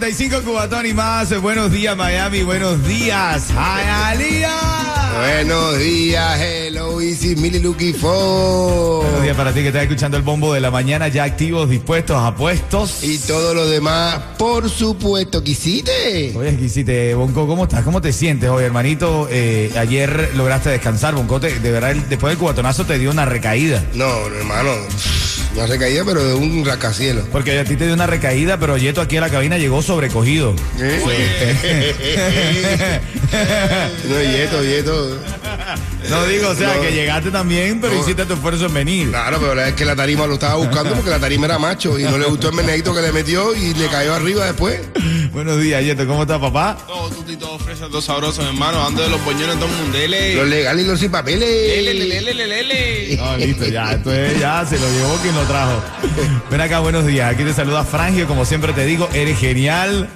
Ritmo 95 Cubatón y más. Buenos días, Miami. Buenos días, Hialeah. Buenos días, hello, easy, Milly Lucky Fo. Buenos días para ti que estás escuchando el bombo de la mañana, ya activos, dispuestos, apuestos. Y todo lo demás, por supuesto, quisiste. Oye, quisiste, Bonco, ¿cómo estás? ¿Cómo te sientes hoy, hermanito? Eh, ayer lograste descansar, Bonco. te- de verdad, después del cubatonazo te dio una recaída. No, hermano, no se caía, pero de un rascacielos. Porque a ti te dio una recaída, pero Yeto aquí a la cabina llegó sobrecogido. No, yeto, yeto. No digo, o sea, No. que llegaste también, pero No. hiciste tu esfuerzo en venir. Claro, pero es que la tarima lo estaba buscando porque la tarima era macho y no le gustó el meneito que le metió y le cayó arriba después. Buenos días, Yeto. ¿Cómo estás, papá? Todo tuti, todo fresco, todo sabroso, hermano. Ando de los boñones, todo el mundo. Dele. Los legales y los sin papeles. lele, lele, lele. No, listo, ya, esto es, ya se lo llevó quien lo trajo. Ven acá, buenos días. Aquí te saluda Frangio, como siempre te digo, eres genial.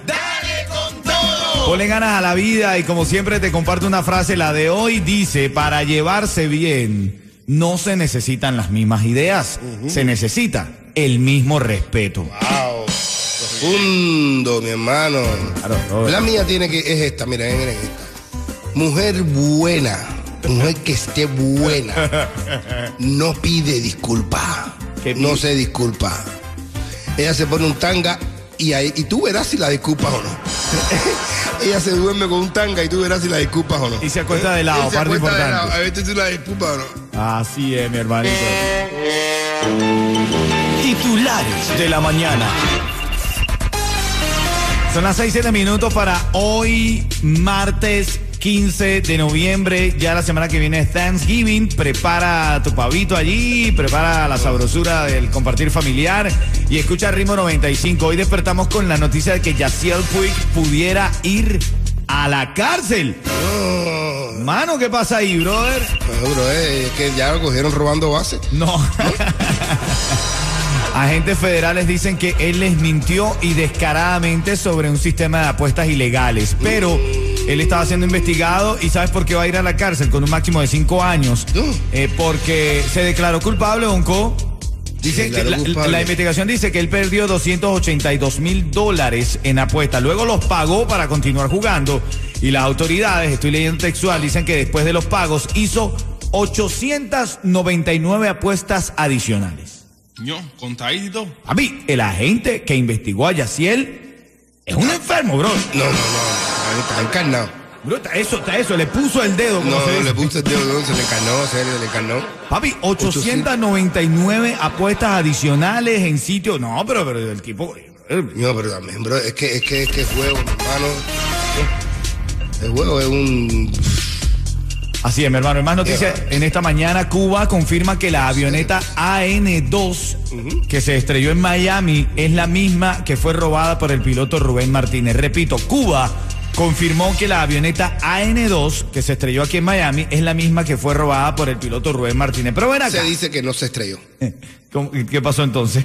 Ponle ganas a la vida y como siempre te comparto una frase, la de hoy dice, para llevarse bien no se necesitan las mismas ideas, se necesita el mismo respeto. Wow. Profundo, mi hermano. Claro. La mía tiene que, es esta, mira, esta. Mujer buena, mujer que esté buena, no pide disculpa. ¿Qué No se disculpa. Ella se pone un tanga y, ahí, y tú verás si la disculpas o no. Ella se duerme con un tanga y tú verás si la disculpas o no. Y se acuesta de lado, se parte acuesta de importante. lado, A ver si tú la disculpas o no. Así es, mi hermanito. Titulares de la mañana. Son las 6 7 minutos para hoy, martes 15 de noviembre. Ya la semana que viene es Thanksgiving. Prepara tu pavito allí, prepara la sabrosura del compartir familiar y escucha Ritmo 95. Hoy despertamos con la noticia de que Yaciel Puig pudiera ir a la cárcel. Mano, ¿qué pasa ahí, brother? No, bro, eh, es que ya lo cogieron robando base. No. Agentes federales dicen que él les mintió y descaradamente sobre un sistema de apuestas ilegales, pero él estaba siendo investigado y ¿sabes por qué va a ir a la cárcel con un máximo de cinco años? No. Eh, porque se declaró culpable, Bonco. Dice Se que la, investigación dice que él perdió 282 mil dólares en apuestas. Luego los pagó para continuar jugando. Y las autoridades, estoy leyendo textual, dicen que después de los pagos hizo 899 apuestas adicionales. Ño, contadito. A mí, el agente que investigó a Yaciel es un enfermo, bro. No, no, no. Está encarnado. Está eso, está eso, le puso el dedo. No, se le puse el dedo, no, se le encarnó, se le encarnó. Papi, 899 apuestas adicionales en sitio. No, pero, pero el tipo. No, pero también, bro, es que es que es que es juego, hermano. El juego es un. Así es, mi hermano. Más noticias, en esta mañana Cuba confirma que la avioneta AN-2 que se estrelló en Miami es la misma que fue robada por el piloto Rubén Martínez. Repito, Cuba confirmó que la avioneta AN-2 que se estrelló aquí en Miami es la misma que fue robada por el piloto Rubén Martínez. Pero ven acá. Se dice que no se estrelló. ¿Cómo- ¿Qué pasó entonces?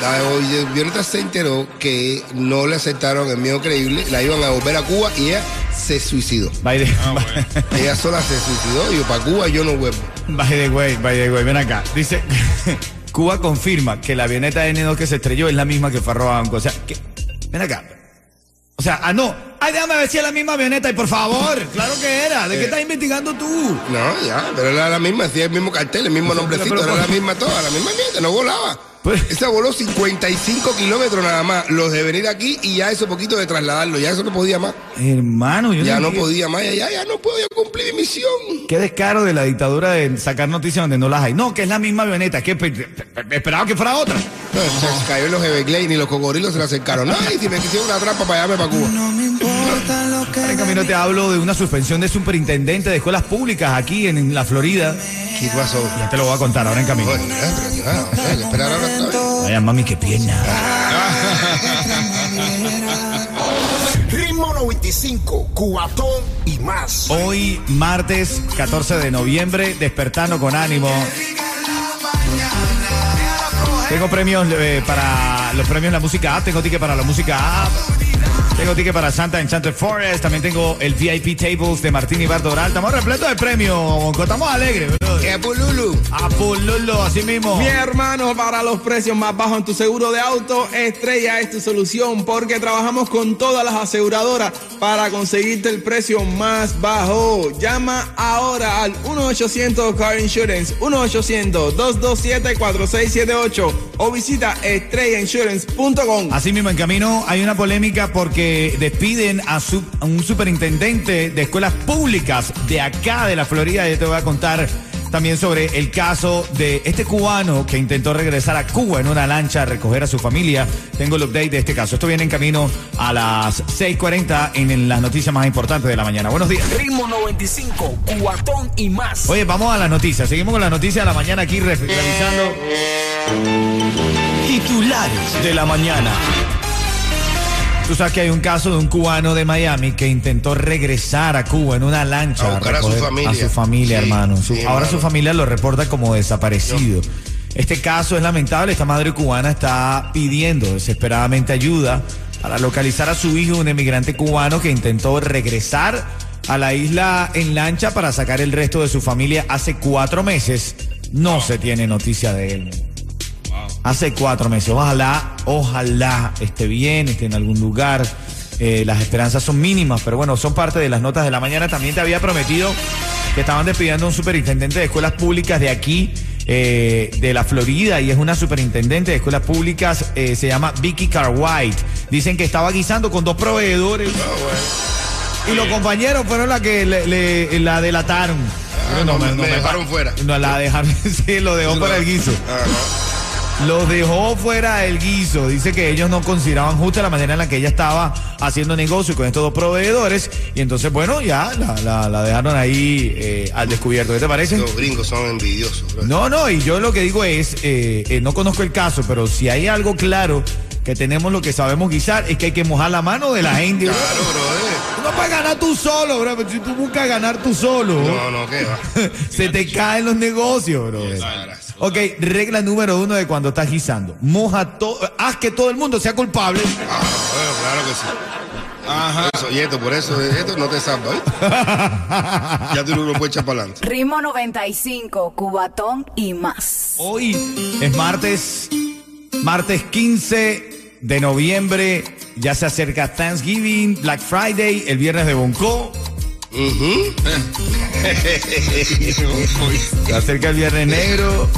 La avioneta se enteró que no le aceptaron el miedo creíble, la iban a volver a Cuba y ella se suicidó. By the, Ah, bueno. Ella sola se suicidó y yo para Cuba yo no vuelvo. by the way, by the way, ven acá. Dice, Cuba confirma que la avioneta N2 que se estrelló es la misma que fue robada. O sea, que, ven acá. O sea, ah, no. Ay, déjame ver si es la misma avioneta. Y por favor, claro que era. ¿De qué estás investigando tú? No, ya, pero era la misma, hacía el mismo cartel, el mismo nombrecito, pero, era la misma toda, la misma mierda, no volaba. Pues- Esa voló 55 kilómetros nada más, los de venir aquí y ya eso poquito de trasladarlo, ya eso no podía más. Hermano, yo Ya no podía más, ya, ya, ya no puedo yo cumplir mi misión. Qué descaro de la dictadura de sacar noticias donde no las hay. No, que es la misma avioneta. Que pe- pe- esperaba que fuera otra. No, se cayó en los Everglades y los cocodrilos se la acercaron. Ay, si me quisieron una trampa para allá, me para Cuba. Ahora en camino te hablo de una suspensión de superintendente de escuelas públicas aquí en, en la Florida. ¿Qué pasó? Ya te lo voy a contar ahora en camino. Bueno, eh, pero esperar ahora. Vaya mami, qué pierna. 95, Cubatón y más. Hoy, martes 14 de noviembre, despertando con ánimo. Tengo premios eh, para los premios de la música app, tengo ticket para la música app. Tengo ticket para Santa Enchanted Forest. También tengo el VIP Tables de Martín y Bardoral. Estamos repletos de premios, Bonco. Estamos alegres, bro. ¿Qué Pululu? Apulolo, así mismo. Mi hermano, para los precios más bajos en tu seguro de auto, Estrella es tu solución porque trabajamos con todas las aseguradoras para conseguirte el precio más bajo. Llama ahora al 1-800 Car Insurance, 1-800-227-4678 o visita estrellainsurance.com. Así mismo, en camino hay una polémica porque despiden a, su- a un superintendente de escuelas públicas de acá, de la Florida. Yo te voy a contar también sobre el caso de este cubano que intentó regresar a Cuba en una lancha a recoger a su familia. Tengo el update de este caso. Esto viene en camino a las 6:40 en, en las noticias más importantes de la mañana. Buenos días. Ritmo 95, Cubatón y más. Oye, vamos a las noticias. Seguimos con las noticias de la mañana aquí re- revisando. Titulares de la mañana. Tú sabes que hay un caso de un cubano de Miami que intentó regresar a Cuba en una lancha. A buscar a su familia. A su familia, Sí, hermano. Su- sí, ahora hermano. su familia lo reporta como desaparecido. Este caso es lamentable. Esta madre cubana está pidiendo desesperadamente ayuda para localizar a su hijo, un emigrante cubano que intentó regresar a la isla en lancha para sacar el resto de su familia hace cuatro meses. No se tiene noticia de él. Hace cuatro meses. Ojalá, ojalá esté bien, esté en algún lugar. Eh, las esperanzas son mínimas, pero bueno, son parte de las notas de la mañana. También te había prometido que estaban despidiendo a un superintendente de escuelas públicas de aquí, eh, de la Florida, y es una superintendente de escuelas públicas, eh, se llama Vicky Carwhite. Dicen que estaba guisando con dos proveedores. Y los compañeros fueron la que le, le- la delataron. Ah, no, me- me dejaron fuera. No, la dejaron, sí, lo dejó para el guiso. Los dejó fuera del guiso. Dice que ellos no consideraban justa la manera en la que ella estaba haciendo negocio con estos dos proveedores. Y entonces, bueno, ya la, la- la dejaron ahí eh, al descubierto. ¿Qué te parece? Los gringos son envidiosos. bro. No, no, y yo lo que digo es, eh, eh, no conozco el caso, pero si hay algo claro que tenemos lo que sabemos guisar, es que hay que mojar la mano de la gente. bro. Claro. Tú No puedes ganar tú solo, bro. Si tú buscas ganar tú solo, No, no, ¿qué va? se te caen los negocios, bro. Ok, regla número uno de cuando estás guisando. Moja todo, haz que todo el mundo sea culpable. Ah, bueno, claro que sí. Ajá. Eso, y esto, por eso, esto no te salva, ¿eh? ya tú no lo puedes echar para adelante. Ritmo 95, Cubatón y más. Hoy es martes, martes 15 de noviembre. Ya se acerca Thanksgiving, Black Friday, el viernes de Bonco. Se acerca el viernes negro.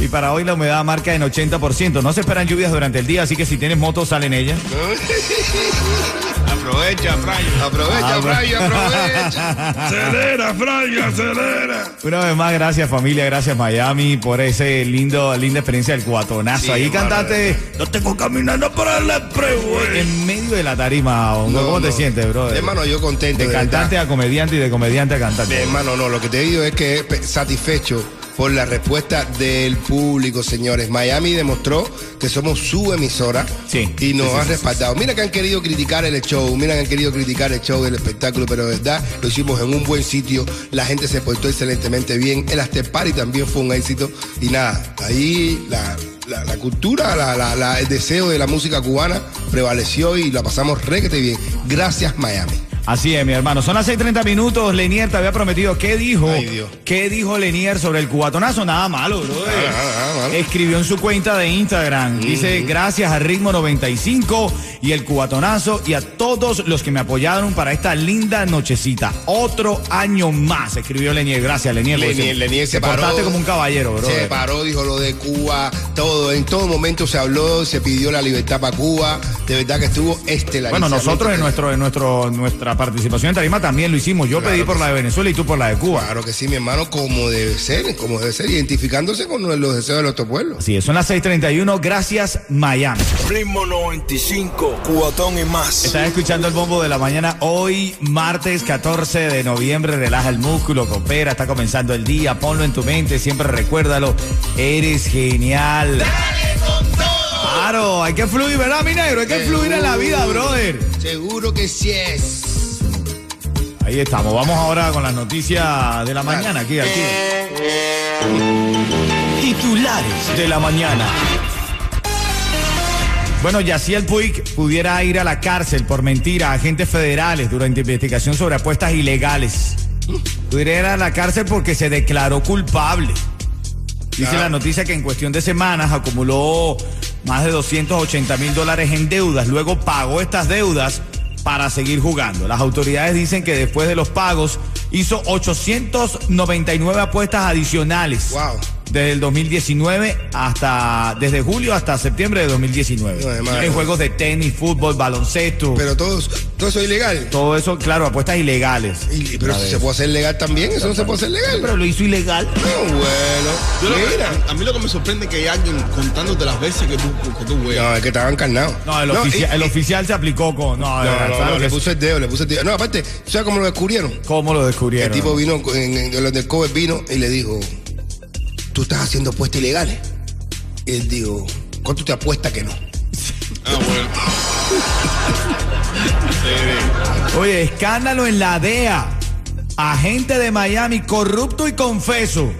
Y para hoy la humedad marca en 80%. No se esperan lluvias durante el día, así que si tienes moto, sale en ella. Aprovecha, Frayo. Aprovecha, Ah, Fray, aprovecha. acelera, Fray, acelera. Una vez más, gracias familia, gracias Miami por ese lindo, linda experiencia del cuatonazo. Sí, Ahí cantaste, no tengo caminando para la prueba. En medio de la tarima, Hongo. No, ¿cómo te sientes, bro? Hermano, yo contento. De de cantante verdad. a comediante y de comediante a cantante. Hermano, no, lo que te digo es que satisfecho por la respuesta del público, señores. Miami demostró que somos su emisora Sí, y nos sí, han sí, respaldado. Mira que han querido criticar el show, mira que han querido criticar el show del espectáculo, pero de verdad lo hicimos en un buen sitio. La gente se portó excelentemente bien. El after party también fue un éxito. Y nada, ahí la, la- la cultura, la- la- la- el deseo de la música cubana prevaleció y la pasamos requete bien. Gracias, Miami. Así es, mi hermano. Son las 6:30 minutos. Lenier te había prometido. ¿Qué dijo? Ay. ¿Qué dijo Lenier sobre el cubatonazo? Nada malo, bro. Nada, nada, nada. Escribió en su cuenta de Instagram. Dice, gracias a Ritmo 95 y el cubatonazo y a todos los que me apoyaron para esta linda nochecita. Otro año más, escribió Lenier. Gracias, Lenier. Lenier, se- paró. como un caballero, bro. Se paró, dijo lo de Cuba, todo, en todo momento se habló, se pidió la libertad para Cuba, de verdad que estuvo estelar. Bueno, nosotros en nuestro, en nuestro, nuestra participación en Tarima también lo hicimos. Yo Claro pedí por la de Venezuela y tú por la de Cuba. Claro que sí, mi hermano, como debe ser, como debe ser, identificándose con los deseos de nuestro pueblo. Así es, son las 6:31. Gracias, Miami. Ritmo 95, Cubatón y más. Estás escuchando el bombo de la mañana hoy, martes 14 de noviembre. Relaja el músculo, coopera, está comenzando el día. Ponlo en tu mente, siempre recuérdalo. Eres genial. Claro, hay que fluir, ¿verdad, mi negro? Hay que fluir en la vida, brother. Seguro que sí es. Ahí estamos. Vamos ahora con las noticias de la mañana, aquí, aquí. Titulares de la mañana. Bueno, Yaciel Puig pudiera ir a la cárcel por mentira a agentes federales durante investigación sobre apuestas ilegales. Pudiera ir a la cárcel porque se declaró culpable. Dice la noticia que en cuestión de semanas acumuló más de 280 mil dólares en deudas. Luego pagó estas deudas para seguir jugando. Las autoridades dicen que después de los pagos hizo 899 apuestas adicionales. Wow. Desde el 2019 hasta, desde julio hasta septiembre de 2019. No, además, en juegos de tenis, fútbol, baloncesto. Pero todo, todo eso es ilegal. todo eso, claro, apuestas ilegales. Y- pero si se puede hacer legal también, eso no se puede hacer legal. Pero lo hizo ilegal. No, bueno. Yo lo que- Mira. a, a mí lo que me sorprende es que hay alguien contándote las veces que tú, que tú juegas. No, es que estaba encarnado. No, el, No, oficial, y- el y- oficial se aplicó con. No, de No, verdad, le puso el dedo, le puso el dedo. No, aparte, ¿sabes cómo lo descubrieron? ¿Cómo lo El descubrieron? tipo vino, en, en, los del cover vino y le dijo, tú estás haciendo apuestas ilegales. Y él dijo, ¿cuánto te apuesta que no? Ah, bueno. Oye, escándalo en la DEA. Agente de Miami corrupto y confeso.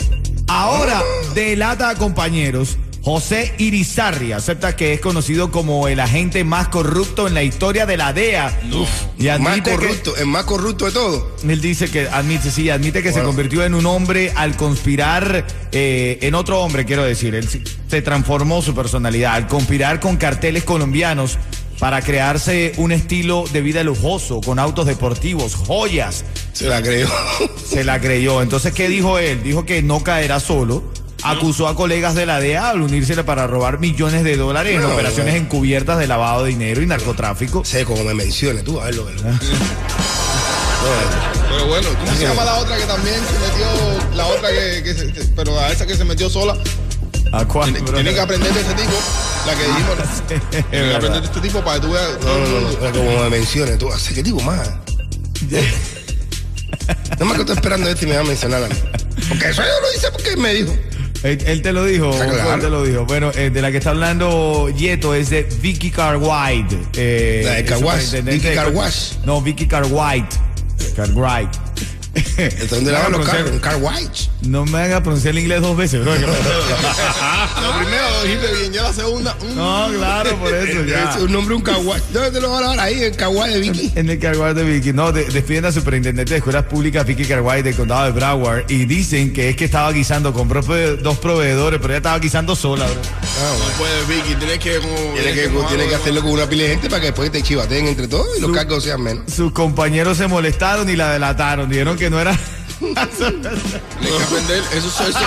Ahora delata a compañeros. José Irizarri acepta que es conocido como el agente más corrupto en la historia de la DEA. Y Más admite que, corrupto, el más corrupto de todo. él dice que admite, sí, admite que se convirtió en un hombre al conspirar eh, en otro hombre, quiero decir. Él se- se transformó su personalidad al conspirar con carteles colombianos para crearse un estilo de vida lujoso, con autos deportivos, joyas. Se la creyó. Se la creyó. Entonces, ¿qué dijo él? Dijo que no caerá solo. Acusó a colegas de la DEA al unírsele para robar millones de dólares en No, operaciones bueno. encubiertas de lavado de dinero y narcotráfico. sé cómo me menciones, tú a ver lo que lo- Pero bueno, ¿cómo se llama la otra que también se metió? La otra que, que se- que- pero a esa que se metió sola. ¿A cuál, Tiene, que aprender de ese tipo. La que dijimos. Tiene que verdad. aprender de este tipo para que tú veas. No, no, no, no, como me menciones, tú haces qué tipo más. No me que estoy esperando este y me va a mencionar a mí. Porque eso yo lo hice porque me dijo. Él, él te lo dijo, claro. él te lo dijo. Bueno, eh, de la que está hablando Yeto es de Vicky Carwhite. Eh, La de Carwash, Vicky Carwash. No, Vicky Carwhite. Carwhite. Es donde No los un car white. No me hagas pronunciar el inglés dos veces, bro. La primera lo dijiste bien, ya la segunda. mm. No, claro, por eso ya. Es un nombre, un car white. ¿Dónde te lo van a dar ahí? El car white de Vicky. En el Carguay de Vicky. No, de- despiden a superintendente de escuelas públicas Vicky Carguay del condado de Broward y dicen que es que estaba guisando, compró prove- dos proveedores, pero ella estaba guisando sola, bro. No puedes, Vicky, tienes que. Como, Tiene que, como tiene que hacerlo con una pila de gente para que después te chivateen entre todos y los cargos sean menos. Sus compañeros se molestaron y la delataron. Dijeron que no era. Eso, eso,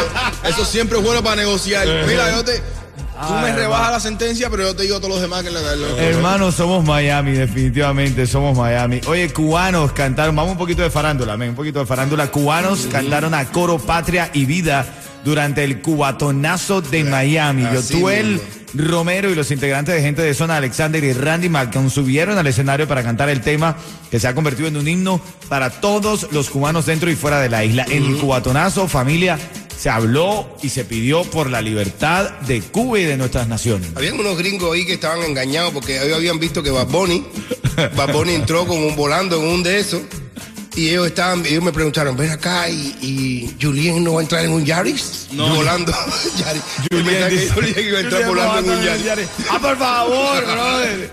eso siempre es bueno para negociar. Mira, yo te. Tú me Ay, rebajas la sentencia, pero yo te digo a todos los demás que la. Hermano, somos Miami, definitivamente somos Miami. Oye, cubanos cantaron, vamos un poquito de farándula, men, un poquito de farándula. Cubanos cantaron a coro Patria y Vida durante el cubatonazo de Miami. Así Yotuel mismo. Romero y los integrantes de gente de zona Alexander y Randy Malcolm subieron al escenario para cantar el tema que se ha convertido en un himno para todos los cubanos dentro y fuera de la isla. En el cubatonazo, familia, se habló y se pidió por la libertad de Cuba y de nuestras naciones. Habían unos gringos ahí que estaban engañados porque habían visto que Bad Bunny, Bad Bunny entró con un volando en un de esos y ellos estaban, ellos me preguntaron, ven acá y, y Julien no va a entrar en un Yaris volando. Yaris. Que Julien iba a entrar volando en un Yaris. Ah, por favor, brother.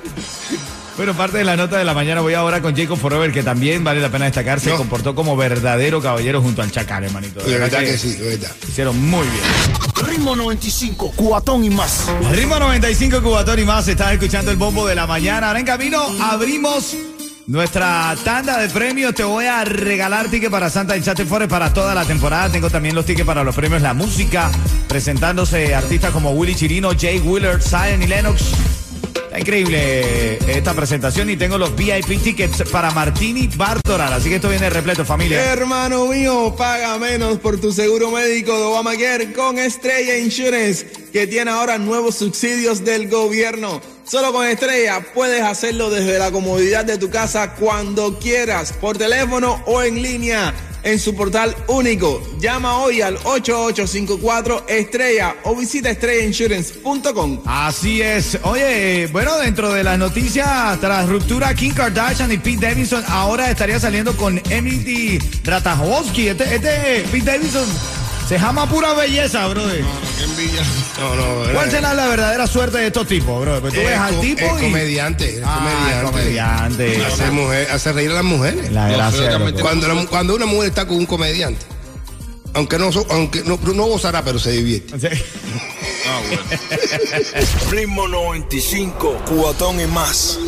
Bueno, parte de la nota de la mañana voy ahora con Jacob Forever, que también vale la pena destacar, se No. comportó como verdadero caballero junto al Chacal, hermanito. De verdad que sí, de verdad. Hicieron muy bien. Ritmo 95, cuatón y más. Ritmo 95 Cubatón y más, estás escuchando el bombo de la mañana. Ahora en camino abrimos nuestra tanda de premios. Te voy a regalar tickets para Santa y Chate Forest para toda la temporada. Tengo también los tickets para los premios La Música, presentándose artistas como Willy Chirino, Jay Willard, Zion y Lennox. Está increíble esta presentación y tengo los VIP tickets para Martini Bartoral. Así que esto viene repleto, familia. Hermano mío, paga menos por tu seguro médico de Obamacare con Estrella Insurance, que tiene ahora nuevos subsidios del gobierno. Solo con Estrella puedes hacerlo desde la comodidad de tu casa cuando quieras, por teléfono o en línea. en su portal único. Llama hoy al 8854 estrella o visita estrellainsurance.com. Así es. Oye, bueno, dentro de las noticias, tras ruptura, Kim Kardashian y Pete Davidson ahora estaría saliendo con Emily Ratajkowski. Este, este Pete Davidson se llama pura belleza, brother. Qué envidia. No, no. ¿Cuál será la verdadera suerte de estos tipos, bro? Pues tú Es ves al tipo es y... comediante, es Ah, comediante. Hace, mujer- hace reír a las mujeres. La gracia Cuando, la- cuando una mujer está con un comediante, aunque no aunque no, no gozará, pero se divierte. Ritmo 95, cuatón y más.